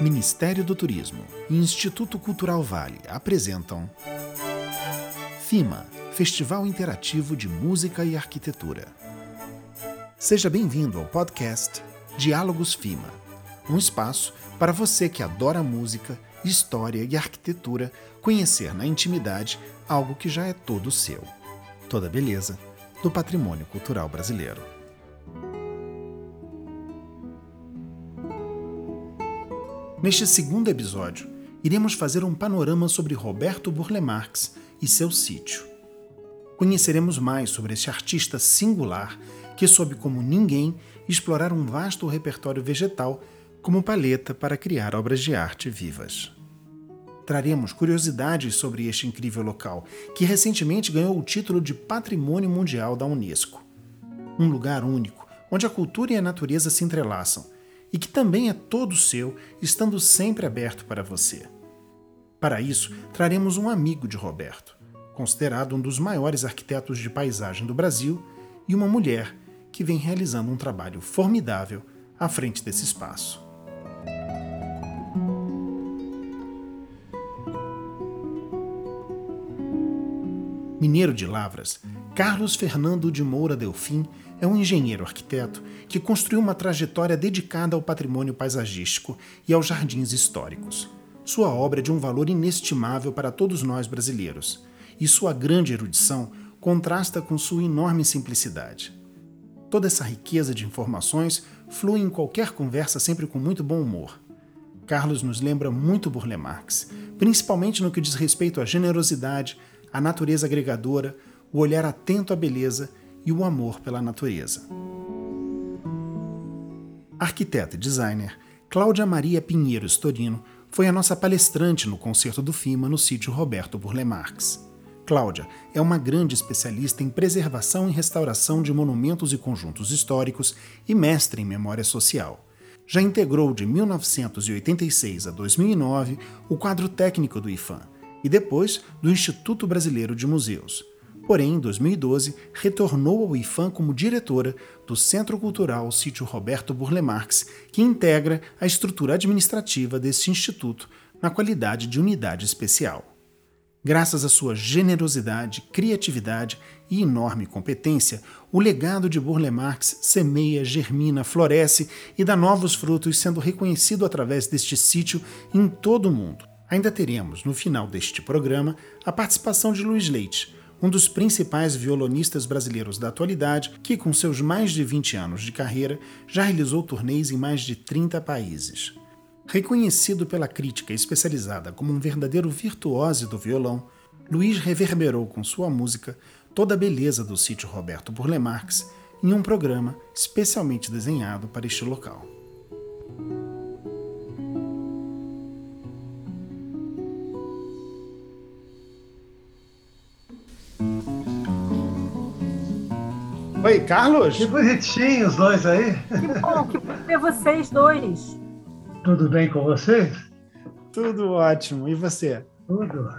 Ministério do Turismo e Instituto Cultural Vale apresentam FIMA Festival Interativo de Música e Arquitetura. Seja bem-vindo ao podcast Diálogos FIMA, um espaço para você que adora música, história e arquitetura conhecer na intimidade algo que já é todo seu. Toda beleza do patrimônio cultural brasileiro. Neste segundo episódio, iremos fazer um panorama sobre Roberto Burle Marx e seu sítio. Conheceremos mais sobre este artista singular que soube como ninguém explorar um vasto repertório vegetal como paleta para criar obras de arte vivas. Traremos curiosidades sobre este incrível local, que recentemente ganhou o título de Patrimônio Mundial da Unesco. Um lugar único, onde a cultura e a natureza se entrelaçam e que também é todo seu, estando sempre aberto para você. Para isso, traremos um amigo de Roberto, considerado um dos maiores arquitetos de paisagem do Brasil, e uma mulher que vem realizando um trabalho formidável à frente desse espaço. Mineiro de Lavras, Carlos Fernando de Moura Delfim é um engenheiro arquiteto que construiu uma trajetória dedicada ao patrimônio paisagístico e aos jardins históricos. Sua obra é de um valor inestimável para todos nós brasileiros, e sua grande erudição contrasta com sua enorme simplicidade. Toda essa riqueza de informações flui em qualquer conversa sempre com muito bom humor. Carlos nos lembra muito Burle Marx, principalmente no que diz respeito à generosidade, à natureza agregadora, o olhar atento à beleza e o amor pela natureza. Arquiteta e designer, Cláudia Maria Pinheiro Storino foi a nossa palestrante no concerto do FIMA no sítio Roberto Burle Marx. Cláudia é uma grande especialista em preservação e restauração de monumentos e conjuntos históricos e mestre em memória social. Já integrou de 1986 a 2009 o quadro técnico do IFAM e depois do Instituto Brasileiro de Museus. Porém, em 2012, retornou ao IFAM como diretora do Centro Cultural Sítio Roberto Burle Marx, que integra a estrutura administrativa desse instituto na qualidade de unidade especial. Graças à sua generosidade, criatividade e enorme competência, o legado de Burle Marx semeia, germina, floresce e dá novos frutos, sendo reconhecido através deste sítio em todo o mundo. Ainda teremos, no final deste programa, a participação de Luiz Leite, um dos principais violonistas brasileiros da atualidade, que, com seus mais de 20 anos de carreira, já realizou turnês em mais de 30 países. Reconhecido pela crítica especializada como um verdadeiro virtuose do violão, Luiz reverberou com sua música toda a beleza do sítio Roberto Burle Marx em um programa especialmente desenhado para este local. Oi, Carlos? Que bonitinhos os dois aí. Que bom, que bom ver vocês dois. Tudo bem com vocês? Tudo ótimo. E você? Tudo.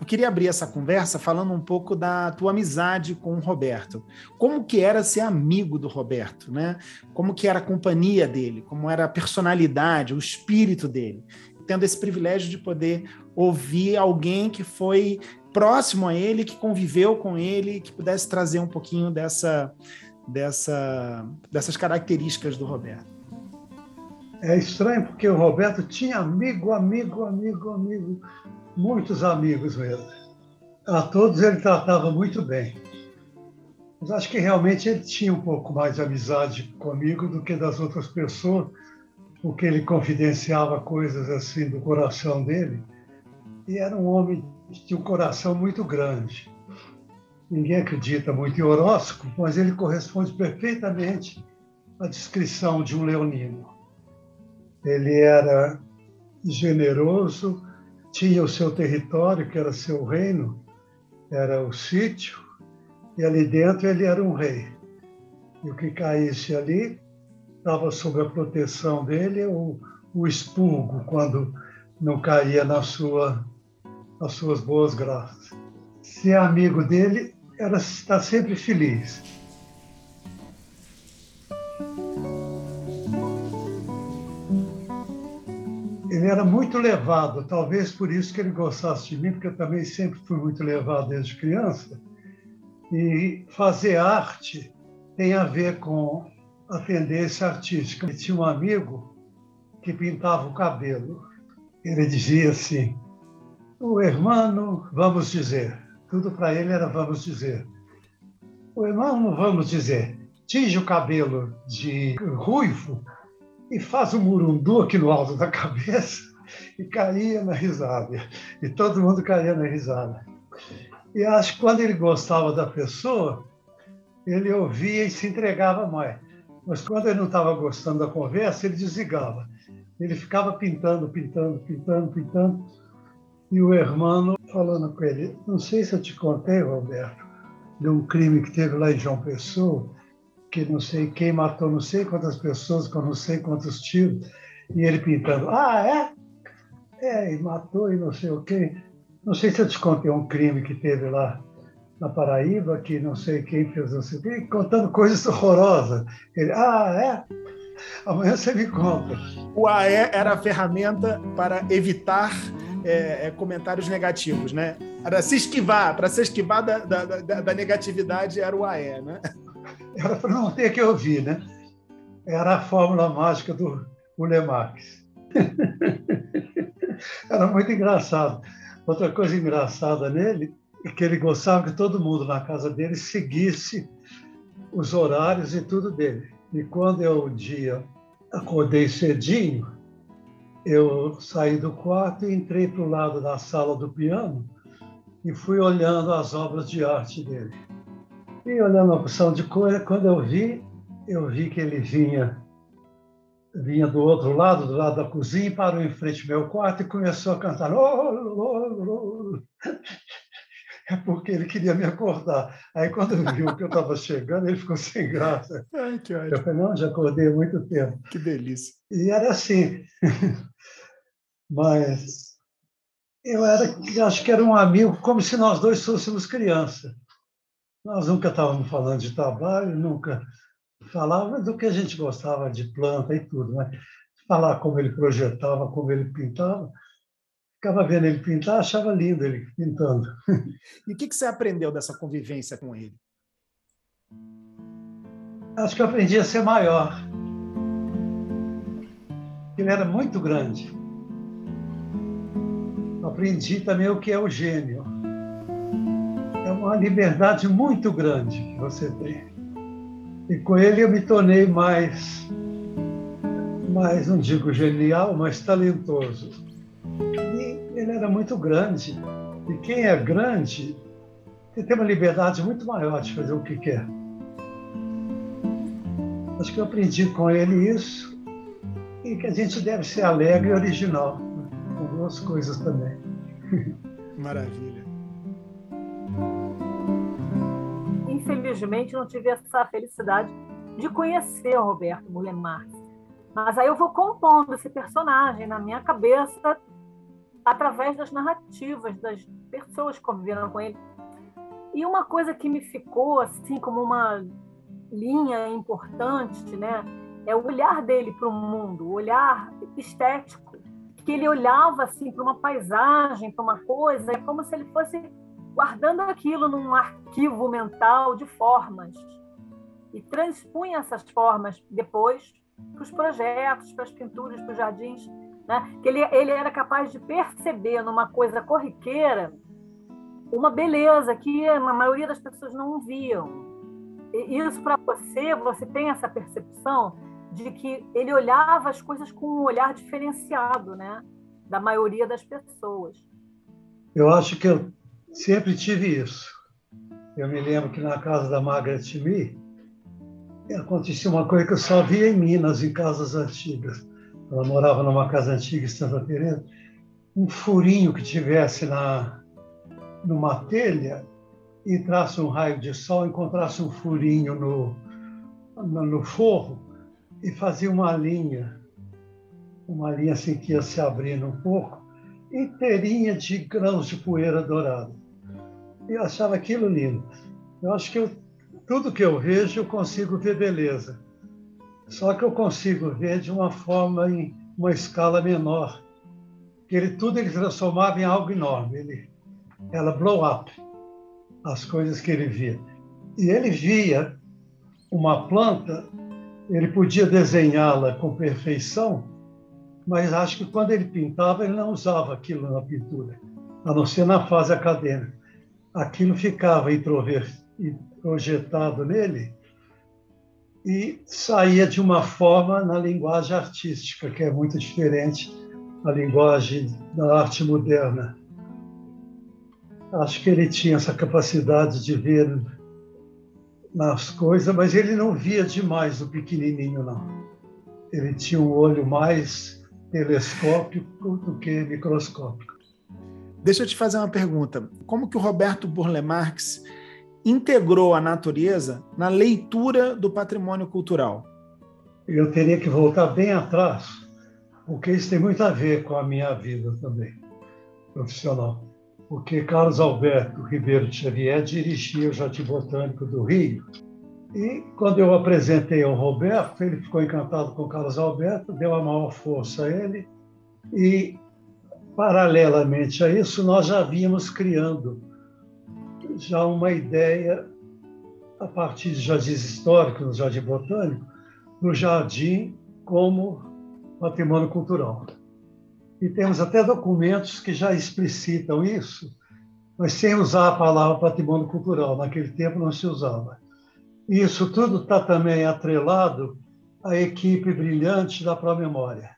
Eu queria abrir essa conversa falando um pouco da tua amizade com o Roberto. Como que era ser amigo do Roberto, né? Como que era a companhia dele, como era a personalidade, o espírito dele. Tendo esse privilégio de poder ouvir alguém que foi próximo a ele, que conviveu com ele, que pudesse trazer um pouquinho dessa, dessa, dessas características do Roberto. É estranho porque o Roberto tinha amigo, amigo, amigo, amigo, muitos amigos mesmo. A todos ele tratava muito bem. Mas acho que realmente ele tinha um pouco mais de amizade comigo do que das outras pessoas, porque ele confidenciava coisas assim do coração dele. E era um homem tinha um coração muito grande. Ninguém acredita muito em horóscopo, mas ele corresponde perfeitamente à descrição de um leonino. Ele era generoso, tinha o seu território, que era seu reino, era o sítio, e ali dentro ele era um rei. E o que caísse ali estava sob a proteção dele, o, o expurgo, quando não caía na sua as suas boas graças. Ser amigo dele era estar sempre feliz. ele era muito levado, talvez por isso que ele gostasse de mim, porque eu também sempre fui muito levado desde criança. E fazer arte tem a ver com a tendência artística. Ele tinha um amigo que pintava o cabelo. Ele dizia assim: o hermano, vamos dizer, tudo para ele era vamos dizer. O hermano, vamos dizer, tinge o cabelo de ruivo e faz um murundu aqui no alto da cabeça e caía na risada. E todo mundo caía na risada. E acho que quando ele gostava da pessoa, ele ouvia e se entregava mais. Mas quando ele não estava gostando da conversa, ele desligava. Ele ficava pintando, pintando, pintando, pintando. E o hermano falando com ele: Não sei se eu te contei, Roberto, de um crime que teve lá em João Pessoa que não sei quem matou não sei quantas pessoas com não sei quantos tiros, e ele pintando, ah, é? É, e matou e não sei o quê. Não sei se eu te contei um crime que teve lá na Paraíba, que não sei quem fez não sei o quê, contando coisas horrorosas. Ele, ah, é? Amanhã você me conta. O AE era a ferramenta para evitar é, é, comentários negativos, né? Para se esquivar, para se esquivar da, da, da, da negatividade era o AE, né? era para não ter que ouvir, né? Era a fórmula mágica do Marx. era muito engraçado. Outra coisa engraçada nele é que ele gostava que todo mundo na casa dele seguisse os horários e tudo dele. E quando eu um dia acordei cedinho, eu saí do quarto e entrei para o lado da sala do piano e fui olhando as obras de arte dele. E olhando a opção de cor, quando eu vi, eu vi que ele vinha vinha do outro lado, do lado da cozinha, parou em frente ao meu quarto e começou a cantar. Oh, oh, oh. É porque ele queria me acordar. Aí, quando viu que eu estava chegando, ele ficou sem graça. Ai, que ótimo. Eu falei, não, já acordei há muito tempo. Que delícia. E era assim. Mas eu era, acho que era um amigo, como se nós dois fôssemos crianças. Nós nunca estávamos falando de trabalho, nunca falava do que a gente gostava de planta e tudo, mas falar como ele projetava, como ele pintava, ficava vendo ele pintar, achava lindo ele pintando. E o que você aprendeu dessa convivência com ele? Acho que eu aprendi a ser maior. Ele era muito grande. Aprendi também o que é o gênio uma liberdade muito grande que você tem. E com ele eu me tornei mais, mais não digo genial, mas talentoso. E ele era muito grande. E quem é grande tem uma liberdade muito maior de fazer o que quer. Acho que eu aprendi com ele isso e que a gente deve ser alegre e original, duas coisas também. Maravilha. infelizmente, não tive essa felicidade de conhecer o Roberto Mulher Marx. Mas aí eu vou compondo esse personagem na minha cabeça através das narrativas das pessoas que conviveram com ele. E uma coisa que me ficou assim como uma linha importante, né, é o olhar dele para o mundo, o olhar estético, que ele olhava assim para uma paisagem, para uma coisa, é como se ele fosse guardando aquilo num arquivo mental de formas e transpunha essas formas depois para os projetos, para as pinturas, para os jardins, né? que ele, ele era capaz de perceber numa coisa corriqueira uma beleza que a maioria das pessoas não viam. E isso para você, você tem essa percepção de que ele olhava as coisas com um olhar diferenciado, né, da maioria das pessoas. Eu acho que eu Sempre tive isso. Eu me lembro que na casa da Margaret Me acontecia uma coisa que eu só via em Minas, em casas antigas. Ela morava numa casa antiga em Santa Teresa. Um furinho que tivesse na numa telha entrasse um raio de sol, encontrasse um furinho no, no, no forro e fazia uma linha, uma linha assim que ia se abrindo um pouco, inteirinha de grãos de poeira dourada eu achava aquilo lindo. Eu acho que eu, tudo que eu vejo, eu consigo ver beleza. Só que eu consigo ver de uma forma, em uma escala menor que ele tudo ele transformava em algo enorme. Ele ela blow up as coisas que ele via. E ele via uma planta, ele podia desenhá-la com perfeição, mas acho que quando ele pintava, ele não usava aquilo na pintura, a não ser na fase acadêmica. Aquilo ficava projetado nele e saía de uma forma na linguagem artística, que é muito diferente da linguagem da arte moderna. Acho que ele tinha essa capacidade de ver nas coisas, mas ele não via demais o pequenininho, não. Ele tinha um olho mais telescópico do que microscópico. Deixa eu te fazer uma pergunta. Como que o Roberto Burle Marx integrou a natureza na leitura do patrimônio cultural? Eu teria que voltar bem atrás, porque isso tem muito a ver com a minha vida também, profissional porque Carlos Alberto Ribeiro Xavier dirigia o Jardim Botânico do Rio. E quando eu apresentei ao Roberto, ele ficou encantado com Carlos Alberto, deu a maior força a ele. E, paralelamente a isso, nós já vínhamos criando já uma ideia, a partir de jardins históricos, no Jardim Botânico, do jardim como patrimônio cultural. E temos até documentos que já explicitam isso, mas sem usar a palavra patrimônio cultural. Naquele tempo não se usava. E isso tudo está também atrelado à equipe brilhante da Promemória.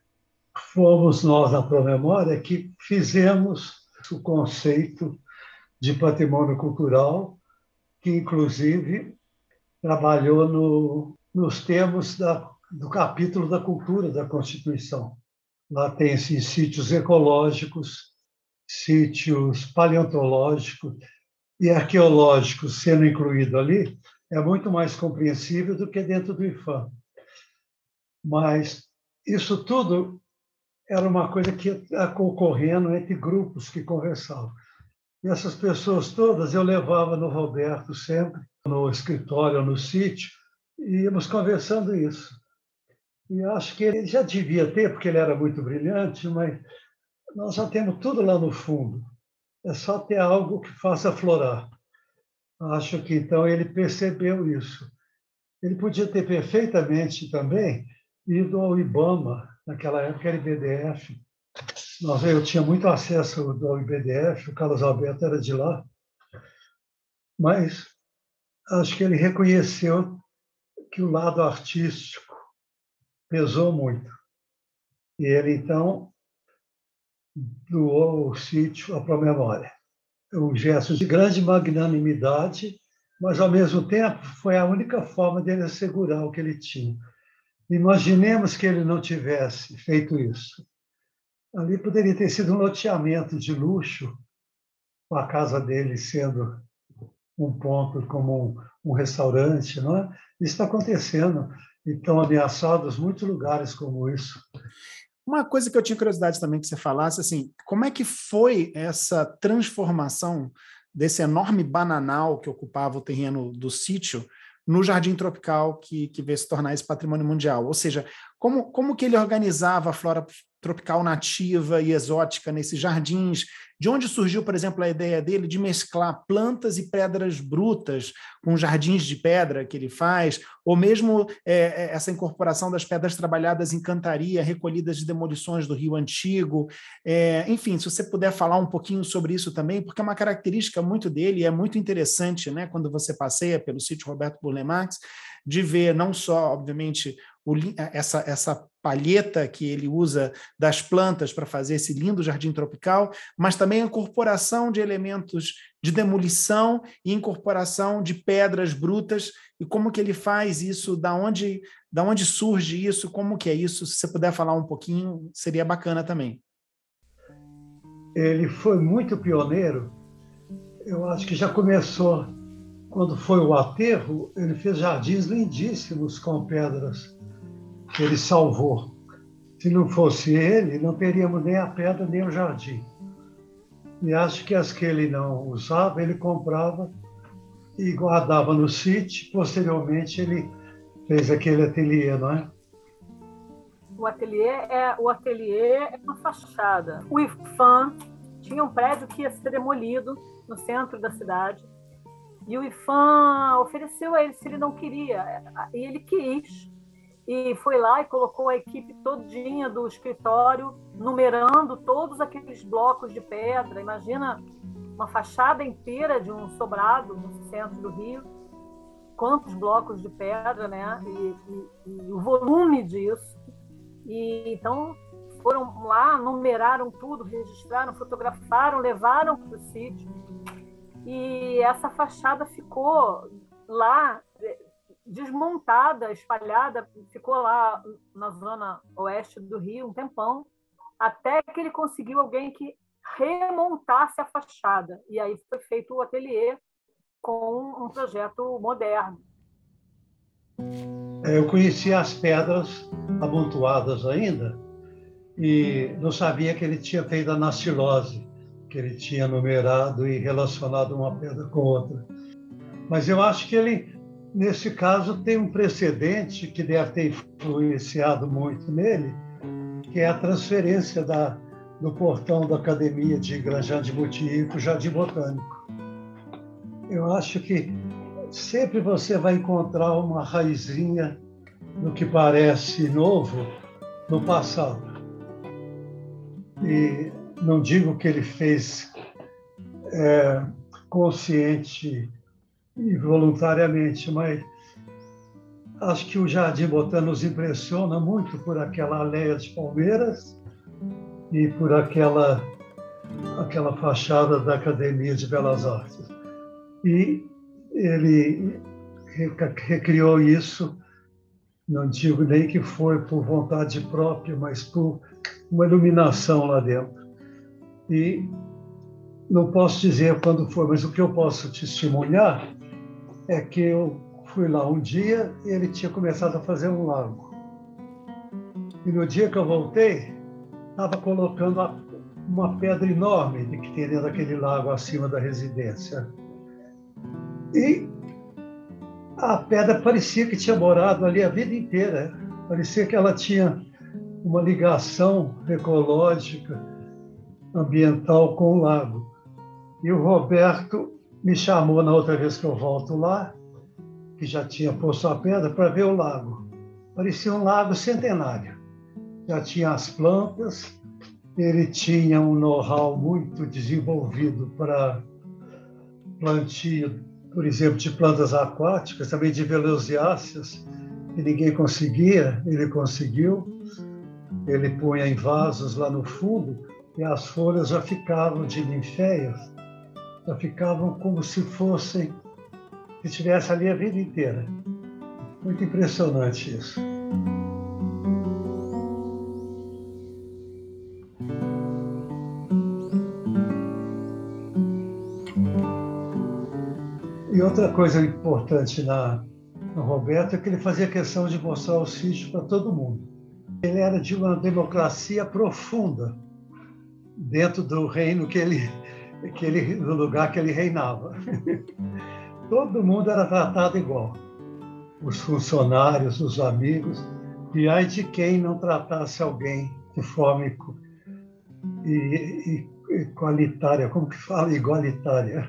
Fomos nós na Promemória que fizemos o conceito de patrimônio cultural, que inclusive trabalhou no, nos termos da, do capítulo da cultura da Constituição. Lá tem esses sítios ecológicos, sítios paleontológicos e arqueológicos sendo incluído ali, é muito mais compreensível do que dentro do IFAM. Mas isso tudo era uma coisa que ia ocorrendo entre grupos que conversavam. E essas pessoas todas eu levava no Roberto sempre, no escritório, no sítio, e íamos conversando isso. E acho que ele já devia ter, porque ele era muito brilhante, mas nós já temos tudo lá no fundo. É só ter algo que faça florar. Acho que então ele percebeu isso. Ele podia ter perfeitamente também ido ao IBAMA, naquela época era IBDF. Nós, eu tinha muito acesso ao IBDF, o Carlos Alberto era de lá. Mas acho que ele reconheceu que o lado artístico pesou muito. E ele, então, doou o sítio à memória. Um gesto de grande magnanimidade, mas, ao mesmo tempo, foi a única forma dele assegurar o que ele tinha. Imaginemos que ele não tivesse feito isso. Ali poderia ter sido um loteamento de luxo, com a casa dele sendo um ponto como um, um restaurante, não é? Isso está acontecendo estão ameaçados muitos lugares como isso. Uma coisa que eu tinha curiosidade também que você falasse, assim, como é que foi essa transformação desse enorme bananal que ocupava o terreno do sítio no jardim tropical que, que veio se tornar esse patrimônio mundial? Ou seja, como, como que ele organizava a flora tropical nativa e exótica nesses jardins? De onde surgiu, por exemplo, a ideia dele de mesclar plantas e pedras brutas com jardins de pedra que ele faz, ou mesmo é, é, essa incorporação das pedras trabalhadas em cantaria, recolhidas de demolições do Rio Antigo? É, enfim, se você puder falar um pouquinho sobre isso também, porque é uma característica muito dele e é muito interessante, né, quando você passeia pelo sítio Roberto Burle Marx, de ver não só, obviamente, essa, essa palheta que ele usa das plantas para fazer esse lindo jardim tropical, mas também a incorporação de elementos de demolição e incorporação de pedras brutas. E como que ele faz isso, da onde, da onde surge isso, como que é isso, se você puder falar um pouquinho, seria bacana também. Ele foi muito pioneiro. Eu acho que já começou. Quando foi o aterro, ele fez jardins lindíssimos com pedras ele salvou. Se não fosse ele, não teríamos nem a pedra nem o jardim. E acho que as que ele não usava, ele comprava e guardava no sítio. Posteriormente, ele fez aquele ateliê, não é? o ateliê é o ateliê é uma fachada. O IFAM tinha um prédio que ia ser demolido no centro da cidade. E o IFAM ofereceu a ele se ele não queria. E ele quis. E foi lá e colocou a equipe todinha do escritório, numerando todos aqueles blocos de pedra. Imagina uma fachada inteira de um sobrado no centro do Rio. Quantos blocos de pedra, né? E, e, e o volume disso. E então foram lá, numeraram tudo, registraram, fotografaram, levaram para o sítio. E essa fachada ficou lá desmontada, espalhada, ficou lá na zona oeste do Rio um tempão, até que ele conseguiu alguém que remontasse a fachada. E aí foi feito o ateliê com um projeto moderno. É, eu conhecia as pedras amontoadas ainda e não sabia que ele tinha feito a nastilose, que ele tinha numerado e relacionado uma pedra com outra. Mas eu acho que ele, nesse caso, tem um precedente que deve ter influenciado muito nele, que é a transferência da, do portão da Academia de Granjão de Motier para o Jardim Botânico. Eu acho que sempre você vai encontrar uma raizinha do que parece novo no passado. E não digo que ele fez é, consciente e voluntariamente, mas acho que o Jardim Botânico nos impressiona muito por aquela aldeia de palmeiras e por aquela aquela fachada da Academia de Belas Artes. E ele recriou isso, não digo nem que foi por vontade própria, mas por uma iluminação lá dentro. E não posso dizer quando foi, mas o que eu posso testemunhar é que eu fui lá um dia e ele tinha começado a fazer um lago. E no dia que eu voltei, estava colocando uma pedra enorme que dentro daquele lago acima da residência. E a pedra parecia que tinha morado ali a vida inteira. Parecia que ela tinha uma ligação ecológica, ambiental com o lago. E o Roberto me chamou na outra vez que eu volto lá, que já tinha posto a pedra, para ver o lago. Parecia um lago centenário. Já tinha as plantas, ele tinha um know-how muito desenvolvido para plantio por exemplo, de plantas aquáticas, também de velociáceas, que ninguém conseguia, ele conseguiu. Ele punha em vasos lá no fundo e as folhas já ficavam de ninféias, já ficavam como se fossem, se estivesse ali a vida inteira. Muito impressionante isso. E outra coisa importante na, no Roberto é que ele fazia questão de mostrar o sítio para todo mundo. Ele era de uma democracia profunda dentro do reino que ele, que ele no lugar que ele reinava. todo mundo era tratado igual. Os funcionários, os amigos, e ai de quem não tratasse alguém de forma e, e, como que fala? Igualitária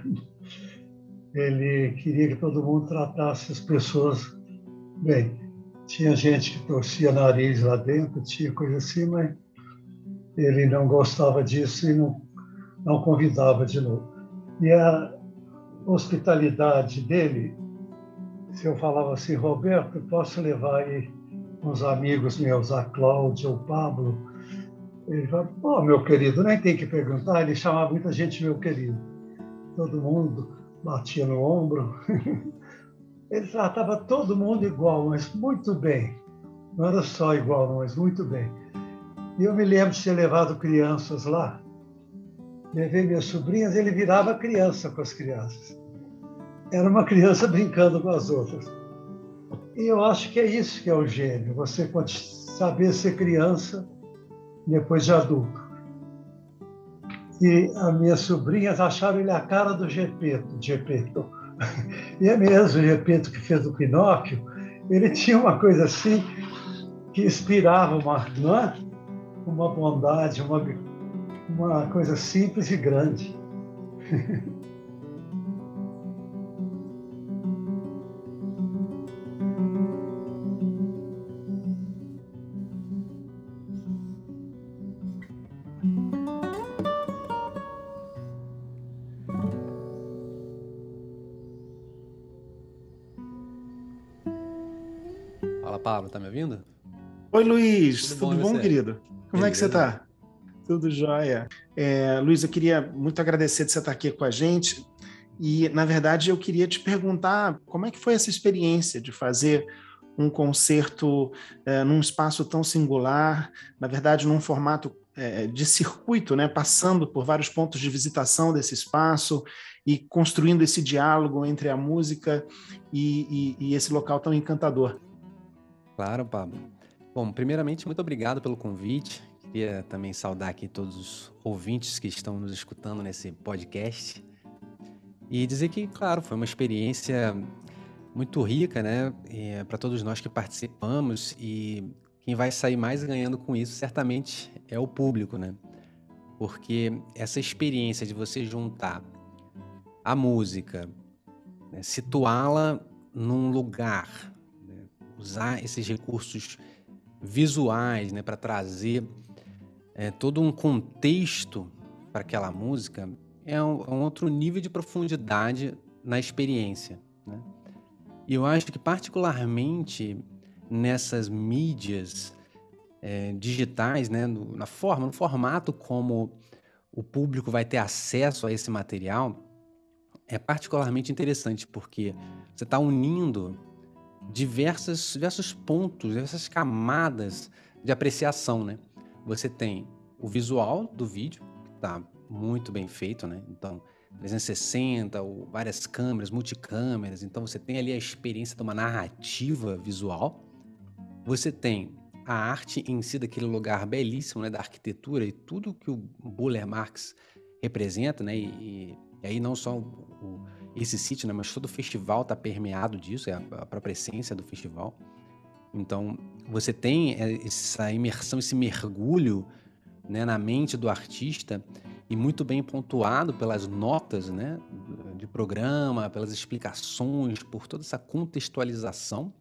ele queria que todo mundo tratasse as pessoas bem. Tinha gente que torcia nariz lá dentro, tinha coisa assim, mas ele não gostava disso e não, não convidava de novo. E a hospitalidade dele, se eu falava assim, Roberto, posso levar aí uns amigos meus, a Cláudia, o Pablo? Ele falava, oh, meu querido, nem tem que perguntar, ele chamava muita gente meu querido. Todo mundo batia no ombro. Ele tratava todo mundo igual, mas muito bem. Não era só igual, mas muito bem. E eu me lembro de ter levado crianças lá. Levei minhas sobrinhas, ele virava criança com as crianças. Era uma criança brincando com as outras. E eu acho que é isso que é o gênio, você saber ser criança depois de adulto. E as minhas sobrinhas acharam ele a cara do Gepeto, Gepeto. E é mesmo, o Gepeto que fez o Pinóquio, ele tinha uma coisa assim, que inspirava uma, é? uma bondade, uma, uma coisa simples e grande. Pablo, tá me ouvindo? Oi, Luiz. Tudo, Tudo bom, bom querido? Como Beleza. é que você tá? Tudo jóia. É, Luiz, eu queria muito agradecer de você estar aqui com a gente. E, na verdade, eu queria te perguntar como é que foi essa experiência de fazer um concerto é, num espaço tão singular, na verdade, num formato é, de circuito, né, passando por vários pontos de visitação desse espaço e construindo esse diálogo entre a música e, e, e esse local tão encantador. Claro, Pablo. Bom, primeiramente, muito obrigado pelo convite. Queria também saudar aqui todos os ouvintes que estão nos escutando nesse podcast. E dizer que, claro, foi uma experiência muito rica, né? É, Para todos nós que participamos e quem vai sair mais ganhando com isso certamente é o público, né? Porque essa experiência de você juntar a música, né? situá-la num lugar usar esses recursos visuais né, para trazer é, todo um contexto para aquela música é um, é um, outro nível de profundidade na experiência. Né? E eu acho que, particularmente nessas mídias é, digitais, né, no, na forma, no formato como o público vai ter acesso a esse material, é particularmente interessante porque você está unindo diversas, diversos pontos, diversas camadas de apreciação, né? Você tem o visual do vídeo, que está muito bem feito, né? Então, 360, ou várias câmeras, multicâmeras, então você tem ali a experiência de uma narrativa visual. Você tem a arte em si daquele lugar belíssimo, né, da arquitetura e tudo que o Buller Marx representa, né, e, e aí não só o, esse sítio, né? Mas todo o festival está permeado disso, é a, a própria essência do festival. Então, você tem é, essa imersão, esse mergulho né, na mente do artista e muito bem pontuado pelas notas né, de programa, pelas explicações, por toda essa contextualização.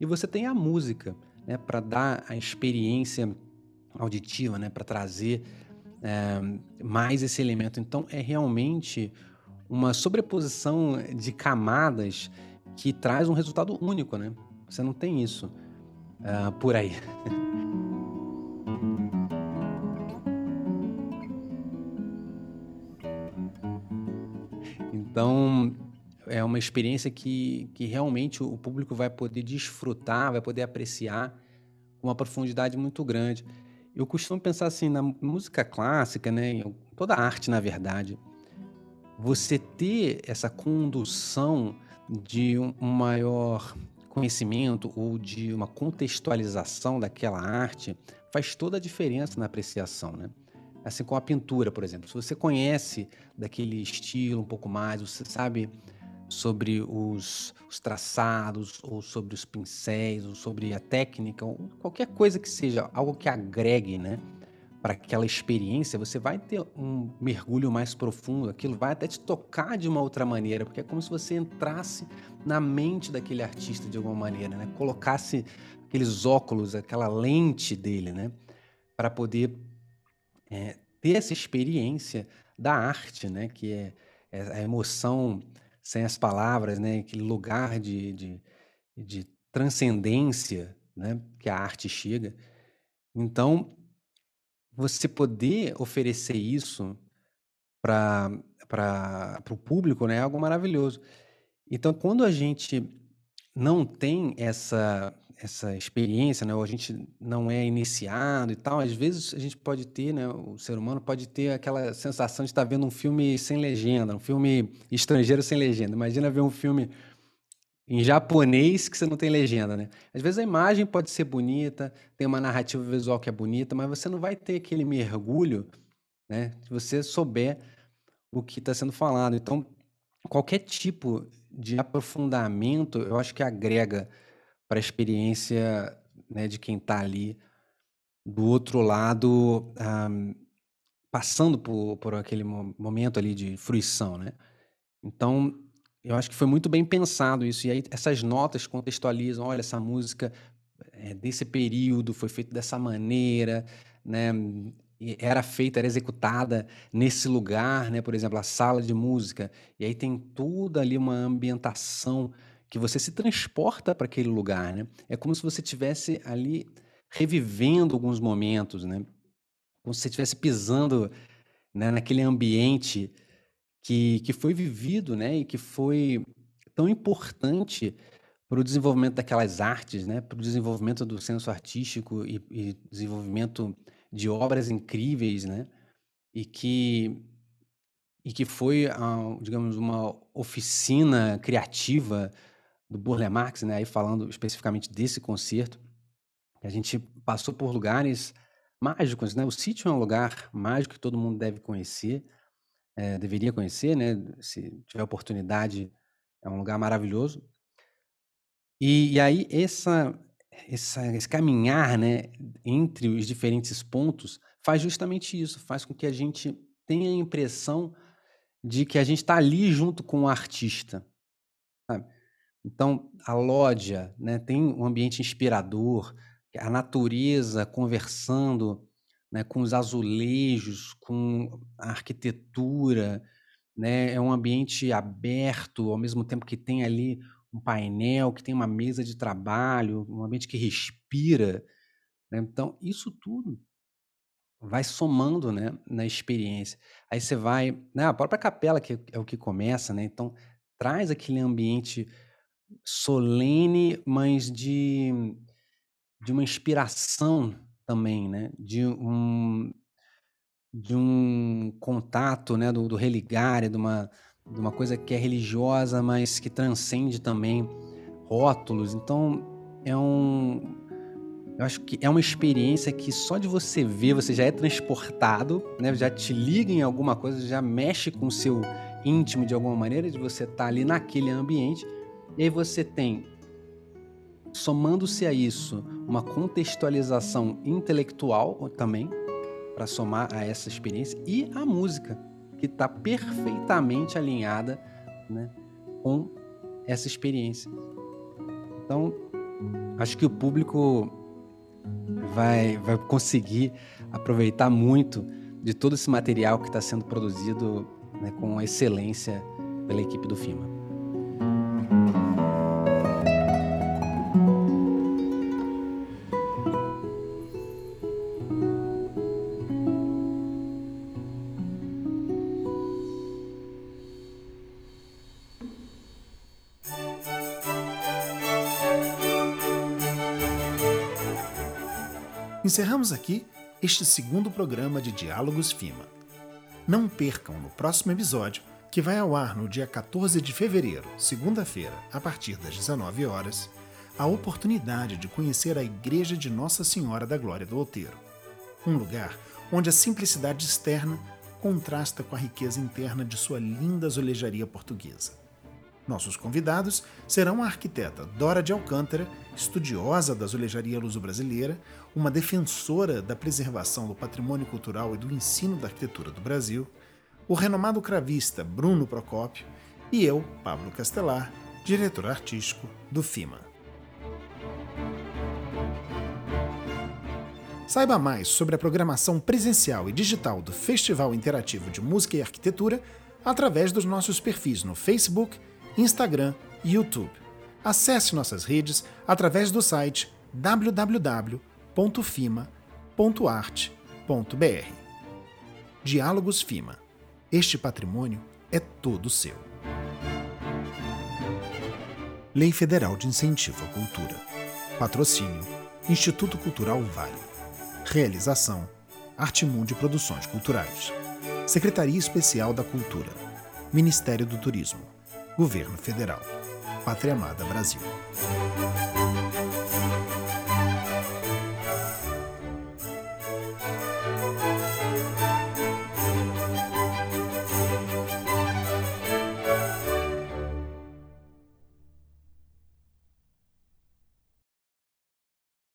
E você tem a música né, para dar a experiência auditiva, né, para trazer é, mais esse elemento. Então, é realmente uma sobreposição de camadas que traz um resultado único, né? Você não tem isso uh, por aí. então, é uma experiência que, que realmente o público vai poder desfrutar, vai poder apreciar com uma profundidade muito grande. Eu costumo pensar assim, na música clássica, né, toda a arte, na verdade, você ter essa condução de um maior conhecimento ou de uma contextualização daquela arte faz toda a diferença na apreciação, né? Assim como a pintura, por exemplo. Se você conhece daquele estilo um pouco mais, você sabe sobre os, os traçados, ou sobre os pincéis, ou sobre a técnica, ou qualquer coisa que seja algo que agregue, né? para aquela experiência, você vai ter um mergulho mais profundo, aquilo vai até te tocar de uma outra maneira, porque é como se você entrasse na mente daquele artista de alguma maneira, né? Colocasse aqueles óculos, aquela lente dele, né? Para poder é, ter essa experiência da arte, né? Que é, é, a emoção sem as palavras, né? Aquele lugar de, de, de transcendência, né? Que a arte chega. Então, você poder oferecer isso para o público né, é algo maravilhoso. Então, quando a gente não tem essa, essa experiência, né, ou a gente não é iniciado e tal, às vezes a gente pode ter, né, o ser humano pode ter aquela sensação de estar vendo um filme sem legenda, um filme estrangeiro sem legenda. Imagina ver um filme em japonês que você não tem legenda, né? Às vezes a imagem pode ser bonita, tem uma narrativa visual que é bonita, mas você não vai ter aquele mergulho, né? Se você souber o que está sendo falado. Então, qualquer tipo de aprofundamento, eu acho que agrega para a experiência né, de quem está ali do outro lado, um, passando por, por aquele momento ali de fruição, né? Então, eu acho que foi muito bem pensado isso. E aí essas notas contextualizam, olha, essa música é desse período, foi feita dessa maneira, né? Era feita, era executada nesse lugar, né? Por exemplo, a sala de música. E aí tem toda ali uma ambientação que você se transporta para aquele lugar, né? É como se você tivesse ali revivendo alguns momentos, né? Como se você estivesse pisando né, naquele ambiente que, que foi vivido, né? E que foi tão importante para o desenvolvimento daquelas artes, né? Para o desenvolvimento do senso artístico e, e desenvolvimento de obras incríveis, né? E que e que foi, ah, digamos, uma oficina criativa do Burle Marx, né? Aí falando especificamente desse concerto, a gente passou por lugares mágicos, né? O sítio é um lugar mágico que todo mundo deve conhecer, é, deveria conhecer, né? Se tiver oportunidade, é um lugar maravilhoso. E, e aí essa essa, esse caminhar né, entre os diferentes pontos faz justamente isso, faz com que a gente tenha a impressão de que a gente está ali junto com o artista. Sabe? Então, a loja né, tem um ambiente inspirador, a natureza conversando né, com os azulejos, com a arquitetura, né, é um ambiente aberto, ao mesmo tempo que tem ali um painel, que tem uma mesa de trabalho, um ambiente que respira. Né? Então, isso tudo vai somando né, na experiência. Aí você vai, né, a própria capela, que é o que começa, né? Então, traz aquele ambiente solene, mas de, de uma inspiração também, né? De um, de um contato, né? Do, do de uma de uma coisa que é religiosa, mas que transcende também rótulos. Então, é um. Eu acho que é uma experiência que só de você ver, você já é transportado, né? já te liga em alguma coisa, já mexe com o seu íntimo de alguma maneira, de você estar tá ali naquele ambiente. E aí você tem, somando-se a isso, uma contextualização intelectual também, para somar a essa experiência, e a música que está perfeitamente alinhada né, com essa experiência. Então, acho que o público vai, vai conseguir aproveitar muito de todo esse material que está sendo produzido né, com excelência pela equipe do FIMA. Encerramos aqui este segundo programa de Diálogos FIMA. Não percam no próximo episódio, que vai ao ar no dia 14 de fevereiro, segunda-feira, a partir das 19 horas, a oportunidade de conhecer a Igreja de Nossa Senhora da Glória do Outeiro. Um lugar onde a simplicidade externa contrasta com a riqueza interna de sua linda azulejaria portuguesa. Nossos convidados serão a arquiteta Dora de Alcântara, estudiosa da azulejaria luso-brasileira, uma defensora da preservação do patrimônio cultural e do ensino da arquitetura do Brasil, o renomado cravista Bruno Procópio e eu, Pablo Castelar, diretor artístico do FIMA. Saiba mais sobre a programação presencial e digital do Festival Interativo de Música e Arquitetura através dos nossos perfis no Facebook, Instagram e YouTube. Acesse nossas redes através do site www.fima.art.br. Diálogos FIMA. Este patrimônio é todo seu. Lei Federal de Incentivo à Cultura. Patrocínio: Instituto Cultural Vale. Realização: Artimundi Produções Culturais. Secretaria Especial da Cultura. Ministério do Turismo. Governo Federal. Pátria Amada Brasil.